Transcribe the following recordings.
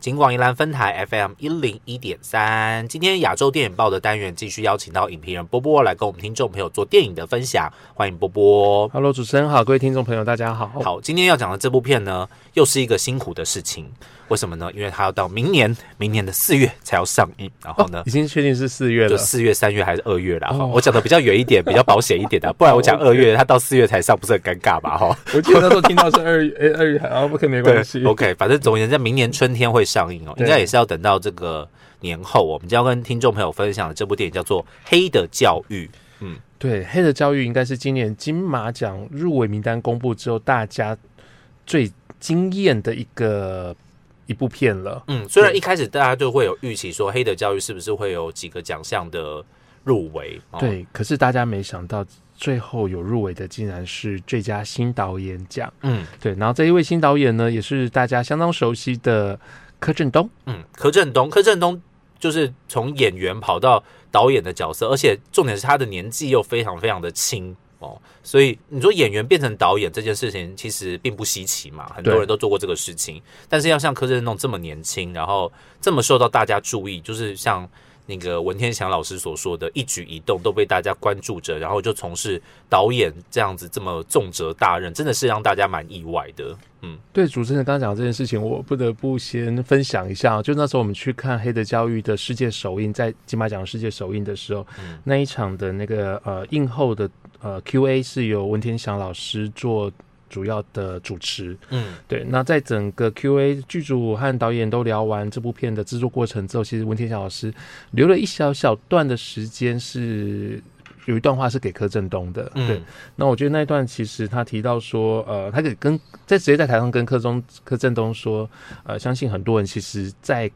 金广宜兰分台 FM 一零一点三，今天亚洲电影报的单元继续邀请到影评人波波来跟我们听众朋友做电影的分享，欢迎波波。Hello，主持人好，各位听众朋友，大家好。好，今天要讲的这部片呢，又是一个辛苦的事情，为什么呢？因为它要到明年，明年的四月才要上映，然后呢已，经确定是四月了。就四月、三月还是二月啦。哈、哦我讲的比较远一点，比较保险一点的，不然我讲二月，它到四月才上，不是很尴尬吧？哈。我记得那时候听到是二月，哎，二月还啊，OK，没关系。，OK，反正总而言之，明年春天会上映哦，应该也是要等到这个年后，我们将要跟听众朋友分享的这部电影叫做《黑的教育》。嗯对，《黑的教育》应该是今年金马奖入围名单公布之后，大家最惊艳的一个一部片了。嗯，虽然一开始大家就会有预期说，《黑的教育》是不是会有几个奖项的入围？哦、对，可是大家没想到，最后有入围的竟然是最佳新导演奖。嗯对，然后这一位新导演呢，也是大家相当熟悉的柯震东。嗯，柯震东，柯震东就是从演员跑到导演的角色，而且重点是他的年纪又非常非常的轻。哦，所以你说演员变成导演这件事情其实并不稀奇嘛，很多人都做过这个事情。但是要像柯震东这么年轻，然后这么受到大家注意，就是像那个文天祥老师所说的，一举一动都被大家关注着，然后就从事导演这样子这么重责大任，真的是让大家蛮意外的。嗯对主持人刚刚讲的这件事情，我不得不先分享一下。就那时候我们去看《黑的教育》的世界首映，在金马奖世界首映的时候，嗯那一场的那个呃映后的呃 Q&A 是由文天祥老师做主要的主持。嗯对，那在整个 Q&A 剧组和导演都聊完这部片的制作过程之后，其实文天祥老师留了一小小段的时间是。有一段话是给柯震东的，对，嗯那我觉得那一段其实他提到说，呃，他给跟在直接在台上跟柯中柯震东说，呃，相信很多人其实在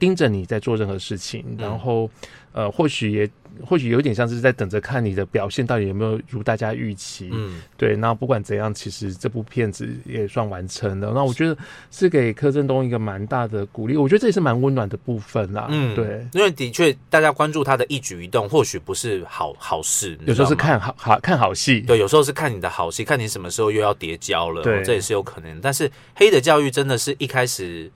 盯着你在做任何事情，然后呃，或许也或许有点像是在等着看你的表现到底有没有如大家预期，嗯对。那不管怎样，其实这部片子也算完成了。那我觉得是给柯震东一个蛮大的鼓励，我觉得这也是蛮温暖的部分啦。嗯，对。因为的确大家关注他的一举一动，或许不是好好事，有时候是看好好看好戏，对，有时候是看你的好戏，看你什么时候又要叠交了，对哦这也是有可能。但是黑的教育真的是一开始，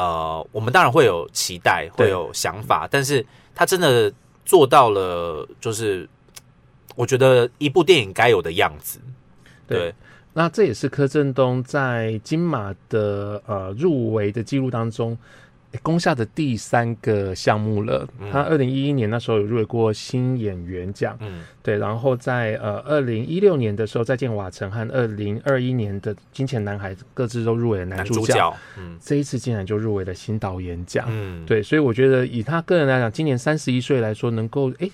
呃，我们当然会有期待，对会有想法，但是他真的做到了，就是我觉得一部电影该有的样子。对对，那这也是柯震东在金马的呃入围的记录当中。诶攻下的第三个项目了，嗯。他二零一一年那时候有入围过新演员奖，嗯。对，然后在呃二零一六年的时候，再见瓦城和二零二一年的金钱男孩各自都入围了男男主角，主角，嗯。这一次竟然就入围了新导演奖，嗯，对，所以我觉得以他个人来讲，今年三十一岁来说，能够诶，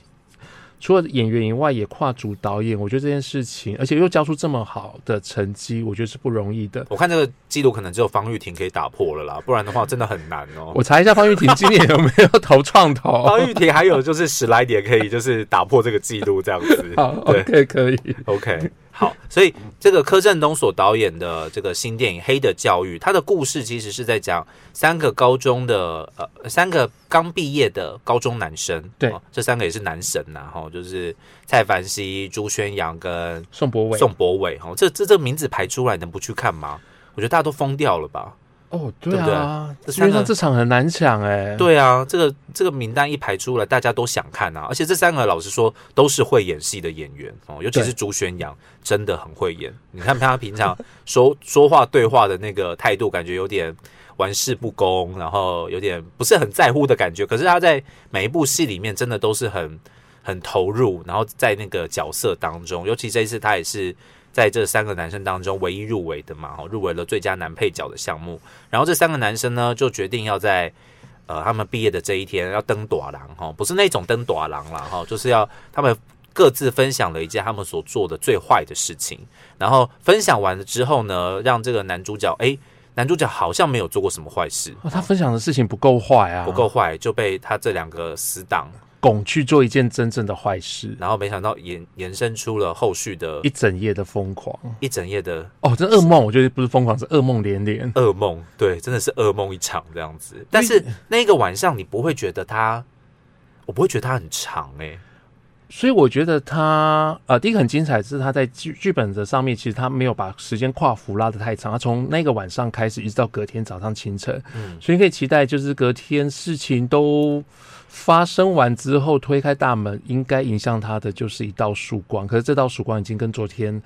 除了演员以外，也跨足导演，我觉得这件事情，而且又交出这么好的成绩，我觉得是不容易的。我看这个记录可能只有方玉婷可以打破了啦，不然的话真的很难哦。我查一下方玉婷今年有没有投创投？方玉婷还有就是十来点可以就是打破这个记录这样子。好对，OK，可以。OK，好，所以这个柯震东所导演的这个新电影《黑的教育》，它的故事其实是在讲三个高中的呃三个刚毕业的高中男生，对哦这三个也是男神呐、哈、就是蔡凡熙、朱宣阳跟宋博伟。宋博伟，哈、这这这个名字排出来，能不去看吗？我觉得大家都疯掉了吧？哦，对对不对啊，这三个基本上这场很难抢哎。对啊，这个这个名单一排出来，大家都想看啊！而且这三个老实说都是会演戏的演员哦，尤其是对朱宣阳，真的很会演。你看他平常 说说话对话的那个态度，感觉有点玩世不恭，然后有点不是很在乎的感觉。可是他在每一部戏里面，真的都是很很投入，然后在那个角色当中，尤其这一次他也是。在这三个男生当中，唯一入围的嘛，哦，入围了最佳男配角的项目。然后这三个男生呢，就决定要在呃，他们毕业的这一天要登短廊哈，不是那种登短廊啦哈，就是要他们各自分享了一件他们所做的最坏的事情，然后分享完了之后呢，让这个男主角诶，男主角好像没有做过什么坏事，哦，他分享的事情不够坏啊，不够坏，就被他这两个死党，拱去做一件真正的坏事，然后没想到延延伸出了后续的一整夜的疯狂。一整夜的哦，这噩梦，我觉得不是疯狂，是噩梦连连。噩梦，对，真的是噩梦一场这样子。但是那个晚上你不会觉得它，我不会觉得它很长诶、所以我觉得他呃，第一个很精彩是他在剧剧本的上面，其实他没有把时间跨幅拉得太长，他从那个晚上开始一直到隔天早上清晨，嗯所以可以期待就是隔天事情都发生完之后，推开大门，应该影响他的就是一道曙光，可是这道曙光已经跟昨天。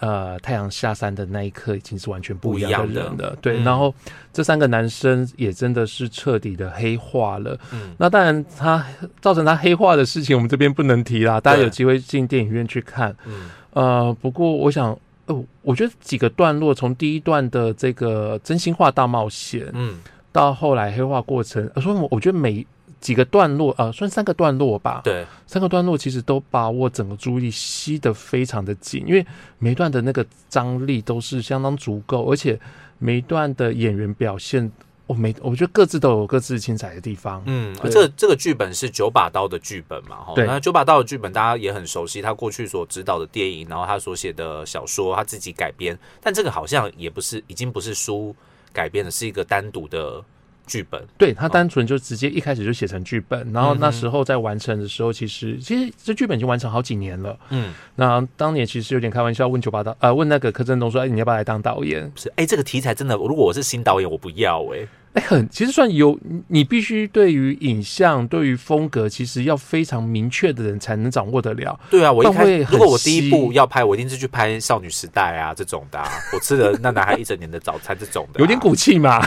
呃，太阳下山的那一刻已经是完全不一样的人了，对。嗯然后这三个男生也真的是彻底的黑化了，嗯那当然，他造成他黑化的事情，我们这边不能提啦。大家有机会进电影院去看。嗯呃，不过我想，哦，我觉得几个段落，从第一段的这个真心话大冒险，嗯到后来黑化过程，呃所以我我觉得每几个段落，呃，算三个段落吧，对，三个段落其实都把我整个注意力吸得非常的紧，因为每一段的那个张力都是相当足够，而且每一段的演员表现，我每我觉得各自都有各自精彩的地方。嗯，对。这个这个剧本是九把刀的剧本嘛，哈，对。那九把刀的剧本大家也很熟悉，他过去所指导的电影，然后他所写的小说，他自己改编，但这个好像也不是，已经不是书改编的，是一个单独的剧本，对他单纯就直接一开始就写成剧本，然后那时候在完成的时候，其实其实这剧本已经完成好几年了。嗯，那当年其实有点开玩笑，问九把刀，呃，问那个柯震东说：“哎，你要不要来当导演？是，哎，这个题材真的，如果我是新导演，我不要、哎，？”哎，很其实算有，你你必须对于影像、对于风格，其实要非常明确的人才能掌握得了。对啊，我一开如果我第一步要拍，我一定是去拍少女时代啊这种的、啊，我吃了那男孩一整年的早餐这种的啊、有点骨气嘛，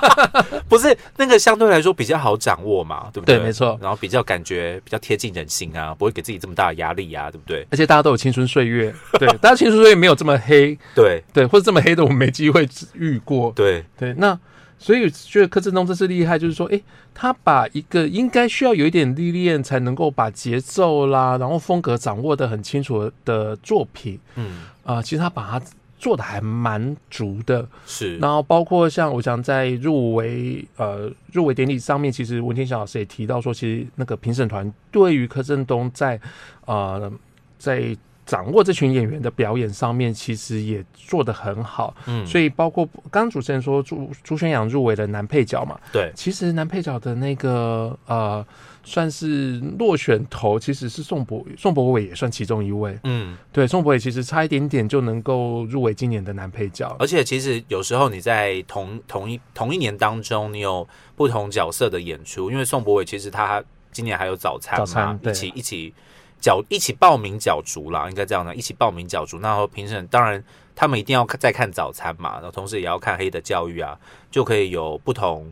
不是那个相对来说比较好掌握嘛，对不对？对没错然后比较感觉比较贴近人心啊，不会给自己这么大的压力啊，对不对？而且大家都有青春岁月，对，大家青春岁月没有这么黑，对对，或者这么黑的我们没机会遇过，对，对，那所以觉得柯震东这次厉害，就是说，诶，他把一个应该需要有一点历练才能够把节奏啦，然后风格掌握的很清楚的作品，嗯，啊、其实他把它做的还蛮足的。是，然后包括像我想在入围呃入围典礼上面，其实文天祥老师也提到说，其实那个评审团对于柯震东在呃在掌握这群演员的表演上面，其实也做得很好。嗯，所以包括刚刚主持人说朱朱宣阳入围了男配角嘛，对，其实男配角的那个呃算是落选头，其实是宋博宋博伟也算其中一位。嗯，对，宋博伟其实差一点点就能够入围今年的男配角。而且其实有时候你在同同一同一年当中，你有不同角色的演出，因为宋博伟其实他今年还有早餐嘛，早餐对一起一起角一起报名角逐啦，应该这样的，一起报名角逐。然后评审当然他们一定要看再看早餐嘛，然后同时也要看黑的教育啊，就可以有不同。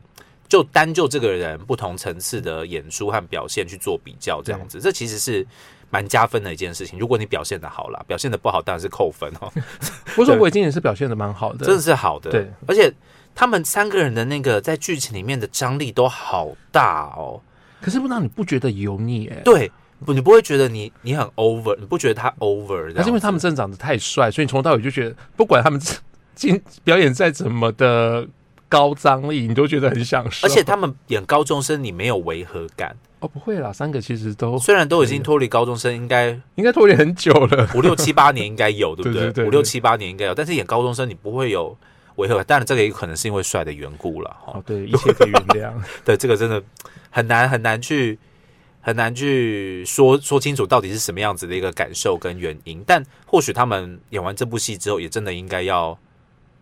就单就这个人不同层次的演出和表现去做比较，这样子，这其实是蛮加分的一件事情。如果你表现的好啦，表现的不好当然是扣分哦。不过宋博伟今年是表现的蛮好的，真的是好的。对，而且他们三个人的那个在剧情里面的张力都好大哦。可是不知道你不觉得油腻哎、对，不，你不会觉得你你很 over，你不觉得他 over？这样还是因为他们真的长得太帅，所以你从头到尾就觉得，不管他们 今表演再怎么的高张力，你都觉得很享受。而且他们演高中生，你没有违和感。哦，不会啦，三个其实都虽然都已经脱离高中生，应该应该脱离很久了。五六七八年应该有，对不对对对五六七八年应该有，但是演高中生你不会有违和感。当然，这个也可能是因为帅的缘故了。哈哦，，对，一切可以原谅。对，这个真的很难很难去很难去说说清楚到底是什么样子的一个感受跟原因。但或许他们演完这部戏之后，也真的应该要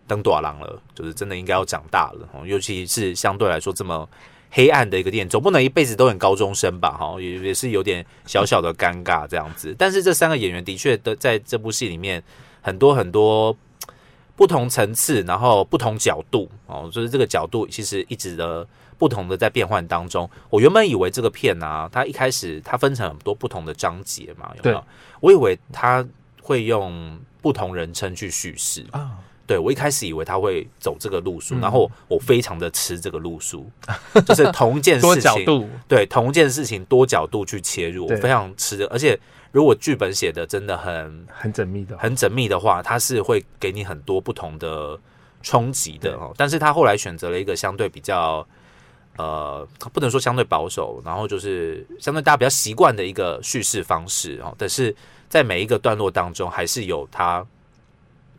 登短廊了，就是真的应该要长大了。尤其是相对来说这么黑暗的一个电影，总不能一辈子都演高中生吧？哈，也也是有点小小的尴尬这样子。但是这三个演员的确的在这部戏里面很多很多。不同层次，然后不同角度哦，就是这个角度其实一直的不同的在变换当中。我原本以为这个片啊，它一开始它分成很多不同的章节嘛，有没有对？我以为它会用不同人称去叙事，啊，对我一开始以为他会走这个路数，嗯然后我非常的吃这个路数，就是同一件事情，角度，对同一件事情多角度去切入，我非常吃的。而且如果剧本写的真的很很缜密的。很缜密的话，它是会给你很多不同的冲击的哦。但是他后来选择了一个相对比较呃，不能说相对保守，然后就是相对大家比较习惯的一个叙事方式哦。但是在每一个段落当中，还是有它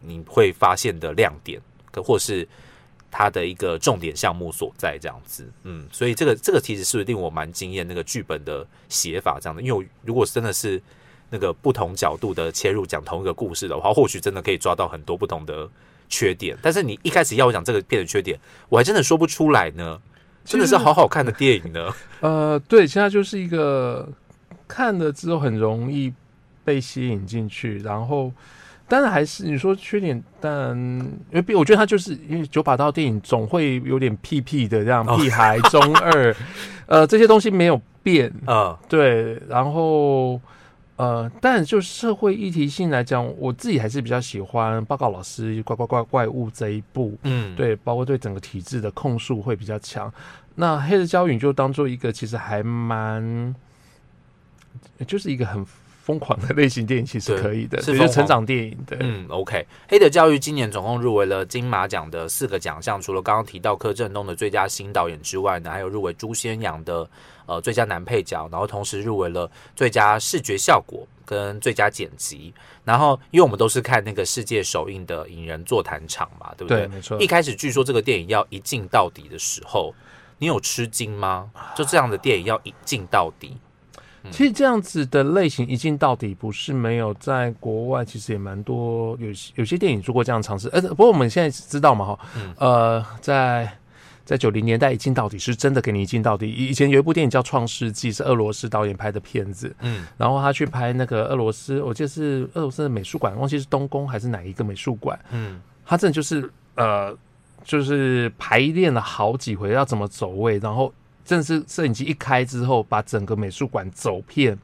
你会发现的亮点，可或是它的一个重点项目所在，这样子，嗯，所以这个这个其实是令我蛮惊艳那个剧本的写法这样的，因为我如果真的是那个不同角度的切入讲同一个故事的话，或许真的可以抓到很多不同的缺点。但是你一开始要我讲这个片的缺点，我还真的说不出来呢，真的是好好看的电影呢。呃，对，现在就是一个看了之后很容易被吸引进去，然后。当然还是你说缺点，但因为我觉得他就是因为九把刀电影总会有点屁屁的这样屁孩中二，呃，这些东西没有变啊，对，然后呃，但就社会议题性来讲，我自己还是比较喜欢报告老师怪怪怪怪物这一部，嗯，对，包括对整个体制的控诉会比较强。那黑的交影就当做一个其实还蛮，就是一个很。疯狂的类型电影其实可以的，是成长电影对。嗯，OK。黑的教育今年总共入围了金马奖的四个奖项，除了刚刚提到柯震东的最佳新导演之外呢，还有入围朱先阳的呃最佳男配角，然后同时入围了最佳视觉效果跟最佳剪辑。然后，因为我们都是看那个世界首映的影人座谈场嘛，对不对？没错。一开始据说这个电影要一镜到底的时候，你有吃惊吗？就这样的电影要一镜到底？其实这样子的类型一镜到底不是没有，在国外其实也蛮多有有些电影做过这样尝试。呃，不过我们现在知道嘛，哈，呃，在在九零年代一镜到底是真的给你一镜到底。以前有一部电影叫《创世纪》，是俄罗斯导演拍的片子，嗯，然后他去拍那个俄罗斯，我记得是俄罗斯的美术馆，忘记是东宫还是哪一个美术馆，嗯，他真的就是呃，就是排练了好几回要怎么走位，然后。正是摄影机一开之后，把整个美术馆走遍，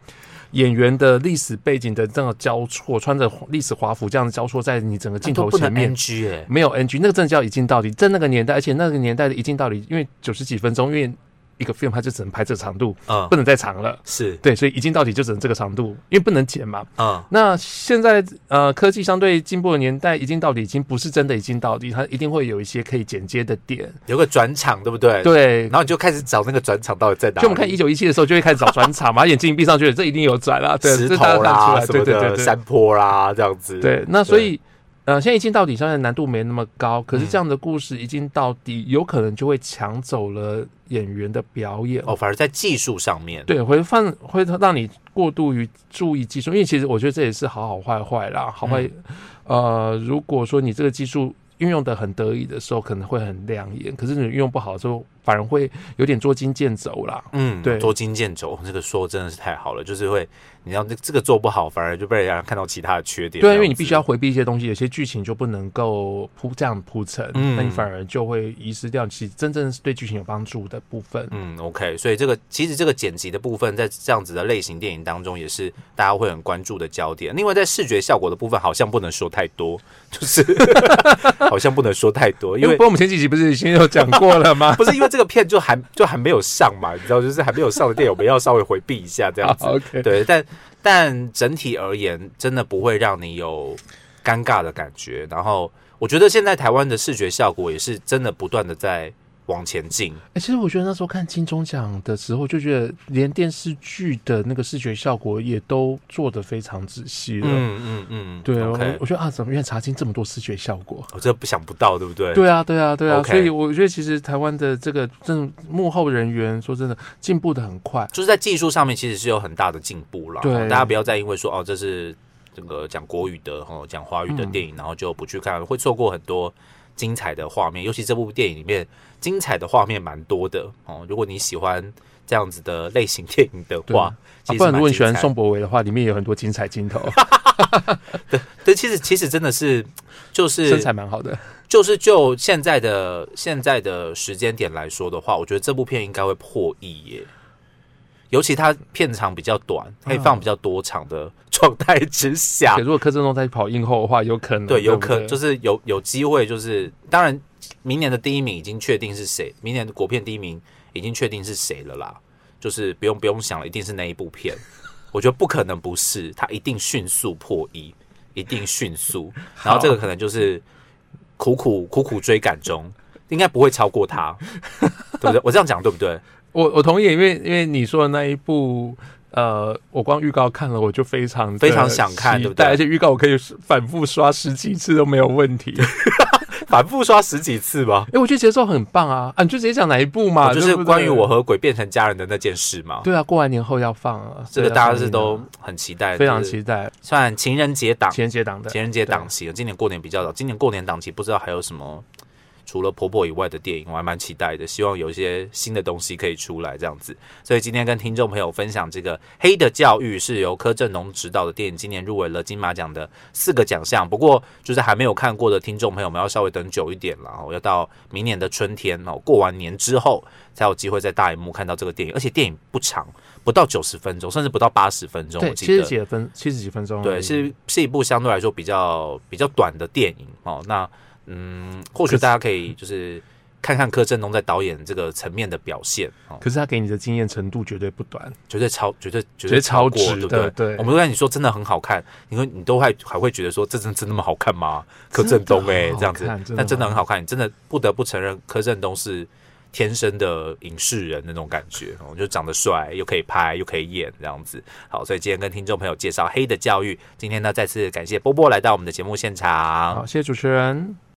演员的历史背景的这样交错，穿着历史华服这样交错在你整个镜头前面，NG 哎，没有 NG，那个真的叫一镜到底，在那个年代，而且那个年代的一镜到底，因为九十几分钟，因为。一个 film 它就只能拍这个长度，嗯，不能再长了，是对，所以一镜到底就只能这个长度，因为不能剪嘛，嗯。那现在呃科技相对进步的年代，一镜到底已经不是真的一镜到底，它一定会有一些可以剪接的点，有个转场，对不对？对，然后你就开始找那个转场到底在哪。就我们看一九一七的时候，就会开始找转场，嘛 眼睛闭上去，这一定有转啦，石头啦什么的，山坡啦这样子。对，那所以。呃，现在一镜到底相对难度没那么高，可是这样的故事一镜到底，有可能就会抢走了演员的表演哦。反而在技术上面，对，会放会让你过度于注意技术，因为其实我觉得这也是好好坏坏啦，好坏。呃，如果说你这个技术运用的很得意的时候，可能会很亮眼，可是你运用不好的时候。反而会有点捉襟见肘啦。嗯，对，捉襟见肘 这个说真的是太好了，就是会，你要这这个做不好，反而就被人家看到其他的缺点。对，因为你必须要回避一些东西，有些剧情就不能够铺这样铺陈，那你反而就会遗失掉其实真正是对剧情有帮助的部分。嗯，OK，所以这个其实这个剪辑的部分，在这样子的类型电影当中，也是大家会很关注的焦点。另外，在视觉效果的部分，好像不能说太多，就是 好像不能说太多，因为不过我们前几集不是已经有讲过了吗？不是因为这个片就还。就还没有上嘛，你知道，就是还没有上的电影，我们要稍微回避一下这样子。OK，对，但但整体而言，真的不会让你有尴尬的感觉。然后，我觉得现在台湾的视觉效果也是真的不断的在。往前进。哎，其实我觉得那时候看金钟奖的时候，就觉得连电视剧的那个视觉效果也都做得非常仔细了。嗯嗯嗯，对我我觉得啊，怎么原来查清这么多视觉效果？我真的不想不到，对不对？对啊，对啊，对啊。所以我觉得其实台湾的这个正幕后人员，说真的进步的很快，就是在技术上面其实是有很大的进步了。对，大家不要再因为说哦，这是这个讲国语的哦，讲华语的电影，然后就不去看，会错过很多精彩的画面。尤其这部电影里面。精彩的画面蛮多的哦，如果你喜欢这样子的类型电影的话，不然如果你喜欢宋博伟的话，里面有很多精彩镜头。对对，其实其实真的是就是身材蛮好的，就是就现在的现在的时间点来说的话，我觉得这部片应该会破亿耶。尤其它片长比较短，可以放比较多场的状态之下，如果柯震东在跑映后的话，有可能对，有可就是有有机会，就是当然。明年的第一名已经确定是谁？明年的国片第一名已经确定是谁了啦，就是不用不用想了，一定是那一部片。我觉得不可能不是，他一定迅速破亿，一定迅速。然后这个可能就是苦苦苦苦追赶中，应该不会超过他，对不对？我这样讲对不对？我我同意，因为因为你说的那一部，呃，我光预告看了，我就非常非常想看，对不对？而且预告我可以反复刷十几次都没有问题。反复刷十几次吧？哎，我觉得节奏很棒啊！啊，你就直接讲哪一部嘛？就是关于我和鬼变成家人的那件事嘛。对啊，过完年后要放啊，这个大家是都很期待，非常期待。算情人节档，情人节档的情人节档期，今年过年比较早，今年过年档期不知道还有什么。除了婆婆以外的电影，我还蛮期待的，希望有一些新的东西可以出来这样子。所以今天跟听众朋友分享这个《黑的教育》是由柯震东执导的电影，今年入围了金马奖的四个奖项。不过就是还没有看过的听众朋友们要稍微等久一点了哦，要到明年的春天哦，过完年之后才有机会在大荧幕看到这个电影。而且电影不长，不到九十分钟，甚至不到八十分钟。对，七十几分，七十几分钟。对，是是一部相对来说比较比较短的电影哦。那嗯，或许大家可以就是看看柯震东在导演这个层面的表现哦。可是他给你的经验程度绝对不短，绝对超，绝对绝对超过，对不对？对，我们都跟你说真的很好看，你说你都还还会觉得说这真真那么好看吗？柯震东哎，这样子，但真的很好看，你真的不得不承认柯震东是。天生的影视人那种感觉，我就长得帅，又可以拍，又可以演，这样子。好，所以今天跟听众朋友介绍《黑的教育》。今天呢，再次感谢波波来到我们的节目现场。好，谢谢主持人。